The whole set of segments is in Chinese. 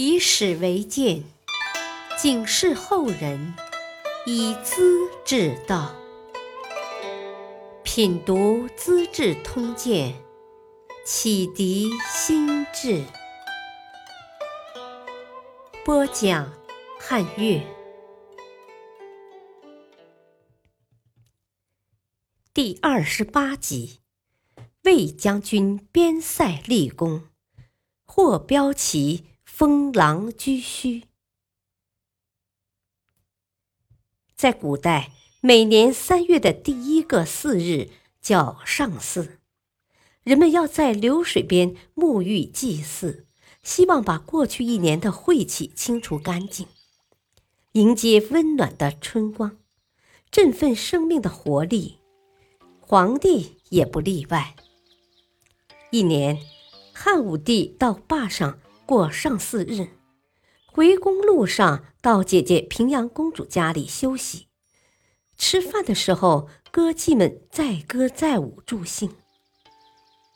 以史为鉴，警示后人，以资治道。品读《资治通鉴》，启迪心智。播讲汉乐第二十八集：魏将军边塞立功，获标旗。封狼居胥。在古代，每年三月的第一个巳日叫上巳，人们要在流水边沐浴祭祀，希望把过去一年的晦气清除干净，迎接温暖的春光，振奋生命的活力。皇帝也不例外。一年，汉武帝到坝上。过上巳日，回宫路上到姐姐平阳公主家里休息。吃饭的时候，歌妓们载歌载舞助兴。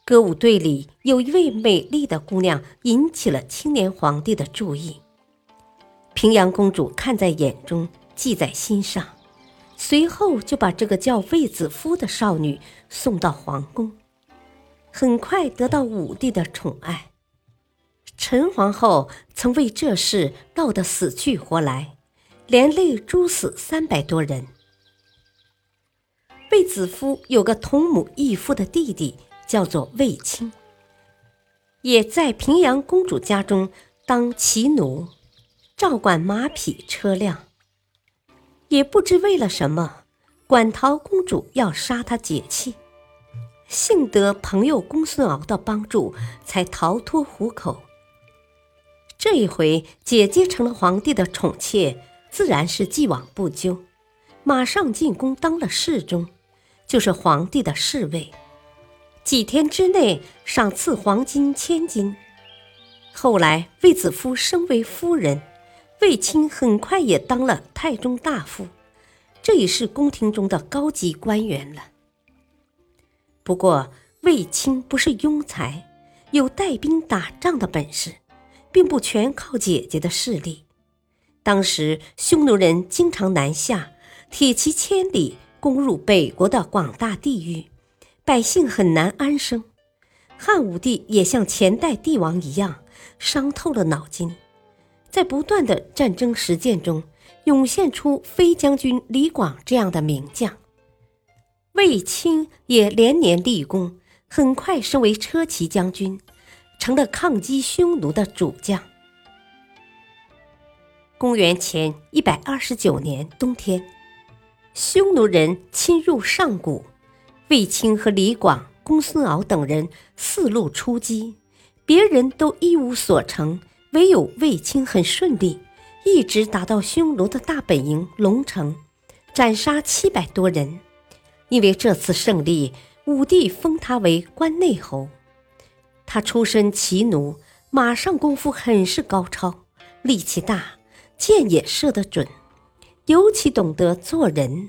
歌舞队里有一位美丽的姑娘，引起了青年皇帝的注意。平阳公主看在眼中，记在心上，随后就把这个叫卫子夫的少女送到皇宫，很快得到武帝的宠爱。陈皇后曾为这事闹得死去活来，连累诛死三百多人。卫子夫有个同母异父的弟弟，叫做卫青，也在平阳公主家中当骑奴，照管马匹车辆。也不知为了什么，馆陶公主要杀他解气，幸得朋友公孙敖的帮助，才逃脱虎口。这一回，姐姐成了皇帝的宠妾，自然是既往不咎，马上进宫当了侍中，就是皇帝的侍卫。几天之内赏赐黄金千金。后来卫子夫升为夫人，卫青很快也当了太中大夫，这也是宫廷中的高级官员了。不过卫青不是庸才，有带兵打仗的本事。并不全靠姐姐的势力。当时匈奴人经常南下，铁骑千里攻入北国的广大地域，百姓很难安生。汉武帝也像前代帝王一样，伤透了脑筋，在不断的战争实践中，涌现出飞将军李广这样的名将。卫青也连年立功，很快升为车骑将军。成了抗击匈奴的主将。公元前一百二十九年冬天，匈奴人侵入上谷，卫青和李广、公孙敖等人四路出击，别人都一无所成，唯有卫青很顺利，一直打到匈奴的大本营龙城，斩杀七百多人。因为这次胜利，武帝封他为关内侯。他出身骑奴，马上功夫很是高超，力气大，箭也射得准，尤其懂得做人，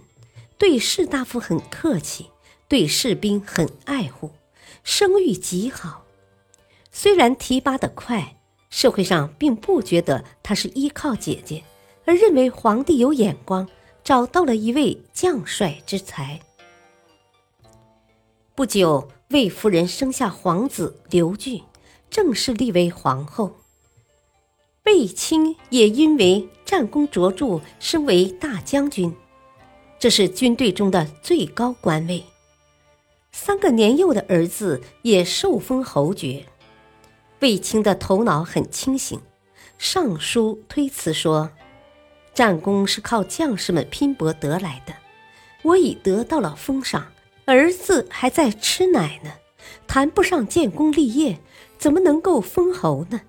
对士大夫很客气，对士兵很爱护，声誉极好。虽然提拔得快，社会上并不觉得他是依靠姐姐，而认为皇帝有眼光，找到了一位将帅之才。不久。魏夫人生下皇子刘据，正式立为皇后。卫青也因为战功卓著，升为大将军，这是军队中的最高官位。三个年幼的儿子也受封侯爵。卫青的头脑很清醒，上书推辞说：“战功是靠将士们拼搏得来的，我已得到了封赏。”儿子还在吃奶呢，谈不上建功立业，怎么能够封侯呢？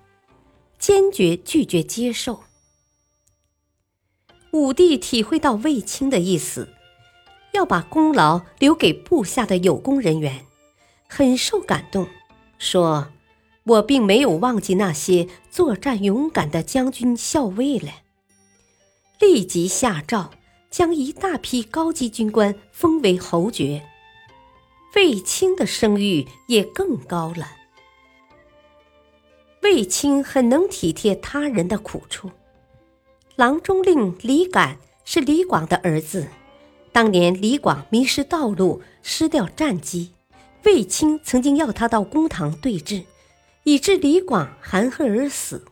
坚决拒绝接受。武帝体会到卫青的意思，要把功劳留给部下的有功人员，很受感动，说：“我并没有忘记那些作战勇敢的将军校尉了。”立即下诏，将一大批高级军官封为侯爵。卫青的声誉也更高了。卫青很能体贴他人的苦处。郎中令李敢是李广的儿子，当年李广迷失道路，失掉战机，卫青曾经要他到公堂对质，以致李广含恨而死。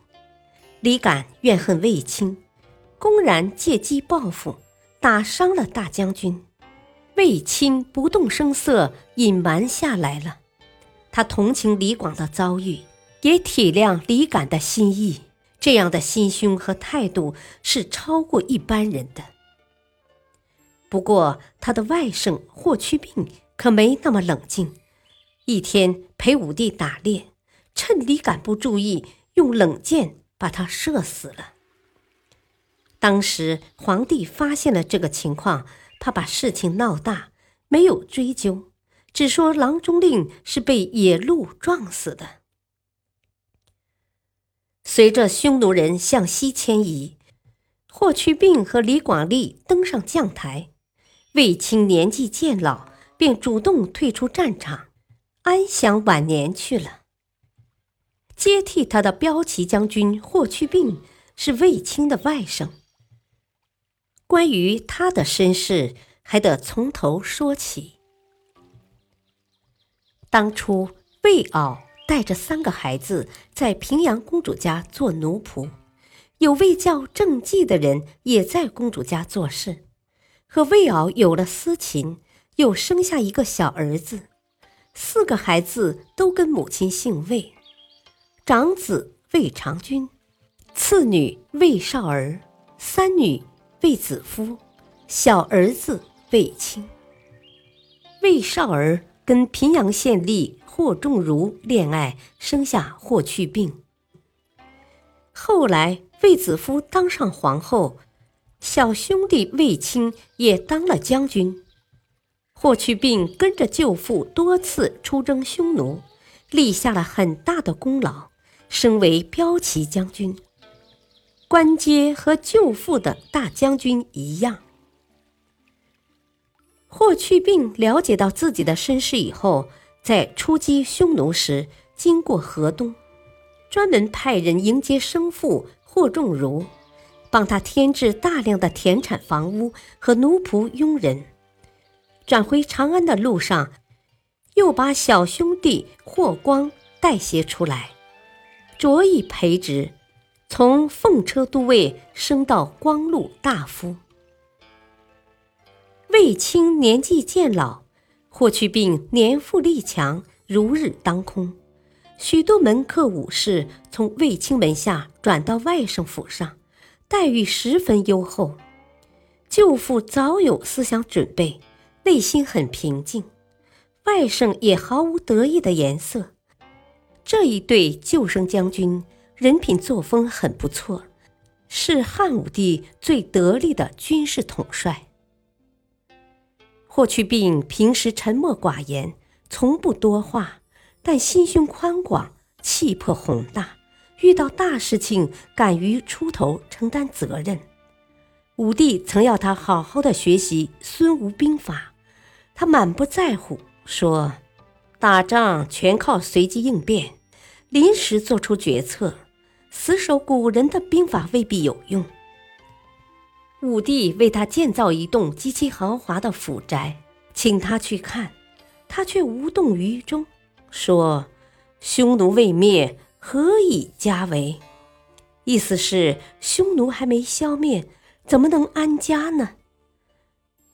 李敢怨恨卫青，公然借机报复，打伤了大将军。卫青不动声色，隐瞒下来了。他同情李广的遭遇，也体谅李敢的心意。这样的心胸和态度是超过一般人的。不过，他的外甥霍去病可没那么冷静。一天陪武帝打猎，趁李敢不注意，用冷箭把他射死了。当时皇帝发现了这个情况，怕把事情闹大，没有追究，只说郎中令是被野鹿撞死的。随着匈奴人向西迁移，霍去病和李广利登上将台，卫青年纪渐老，便主动退出战场，安享晚年去了。接替他的骠骑将军霍去病是卫青的外甥。关于他的身世，还得从头说起。当初魏敖。带着三个孩子在平阳公主家做奴仆，有位叫郑季的人也在公主家做事，和魏敖有了私情，又生下一个小儿子。四个孩子都跟母亲姓魏，长子魏长君，次女魏少儿，三女卫子夫，小儿子卫青。卫少儿跟平阳县吏。霍仲儒恋爱，生下霍去病。后来卫子夫当上皇后，小兄弟卫青也当了将军。霍去病跟着舅父多次出征匈奴，立下了很大的功劳，升为骠骑将军，官阶和舅父的大将军一样。霍去病了解到自己的身世以后。在出击匈奴时，经过河东，专门派人迎接生父霍仲儒，帮他添置大量的田产房屋和奴仆佣人。转回长安的路上，又把小兄弟霍光带携出来，着以培植，从奉车都尉升到光禄大夫。卫青年纪渐老。霍去病年富力强，如日当空，许多门客武士从卫青门下转到外甥府上，待遇十分优厚。舅父早有思想准备，内心很平静，外甥也毫无得意的颜色。这一对救生将军，人品作风很不错，是汉武帝最得力的军事统帅。霍去病平时沉默寡言，从不多话，但心胸宽广，气魄宏大，遇到大事情敢于出头承担责任。武帝曾要他好好的学习孙吴兵法，他满不在乎，说：“打仗全靠随机应变，临时做出决策，死守古人的兵法未必有用。”武帝为他建造一栋极其豪华的府宅，请他去看，他却无动于衷，说：“匈奴未灭，何以家为？”意思是匈奴还没消灭，怎么能安家呢？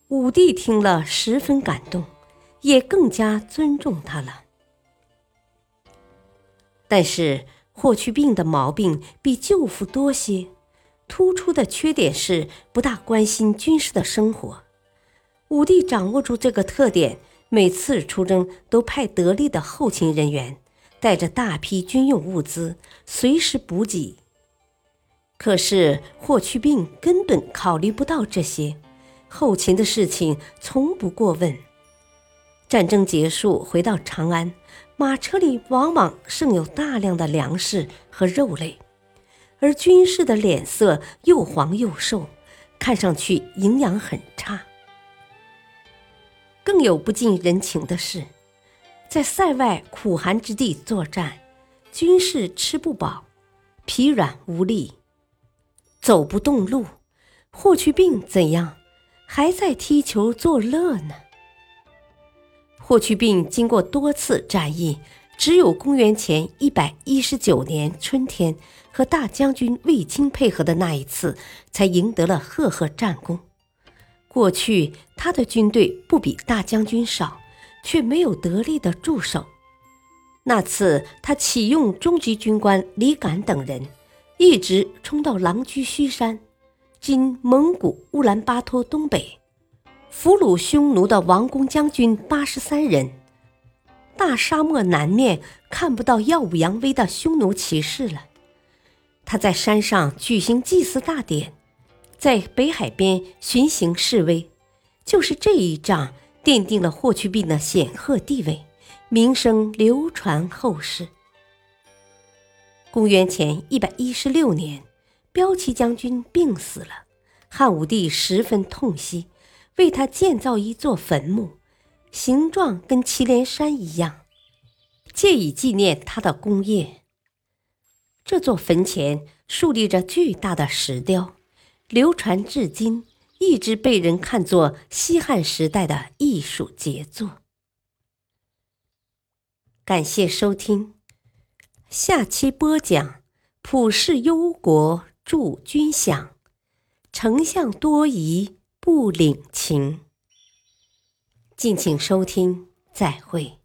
武帝听了十分感动，也更加尊重他了。但是霍去病的毛病比舅父多些。突出的缺点是不大关心军事的生活。武帝掌握住这个特点，每次出征都派得力的后勤人员，带着大批军用物资，随时补给。可是霍去病根本考虑不到这些，后勤的事情从不过问。战争结束，回到长安，马车里往往剩有大量的粮食和肉类。而军士的脸色又黄又瘦，看上去营养很差。更有不近人情的是，在塞外苦寒之地作战，军士吃不饱，疲软无力，走不动路。霍去病怎样，还在踢球作乐呢？霍去病经过多次战役，只有公元前一百一十九年春天和大将军卫青配合的那一次，才赢得了赫赫战功。过去他的军队不比大将军少，却没有得力的助手。那次他启用中级军官李敢等人，一直冲到狼居胥山。今蒙古乌兰巴托东北，俘虏匈奴的王公将军八十三人。大沙漠南面看不到耀武扬威的匈奴骑士了。他在山上举行祭祀大典，在北海边巡行示威。就是这一仗奠定了霍去病的显赫地位，名声流传后世。公元前一百一十六年。骠骑将军病死了，汉武帝十分痛惜，为他建造一座坟墓，形状跟祁连山一样，借以纪念他的功业。这座坟前竖立着巨大的石雕，流传至今，一直被人看作西汉时代的艺术杰作。感谢收听，下期播讲普世忧国。助君享，丞相多疑不领情。敬请收听，再会。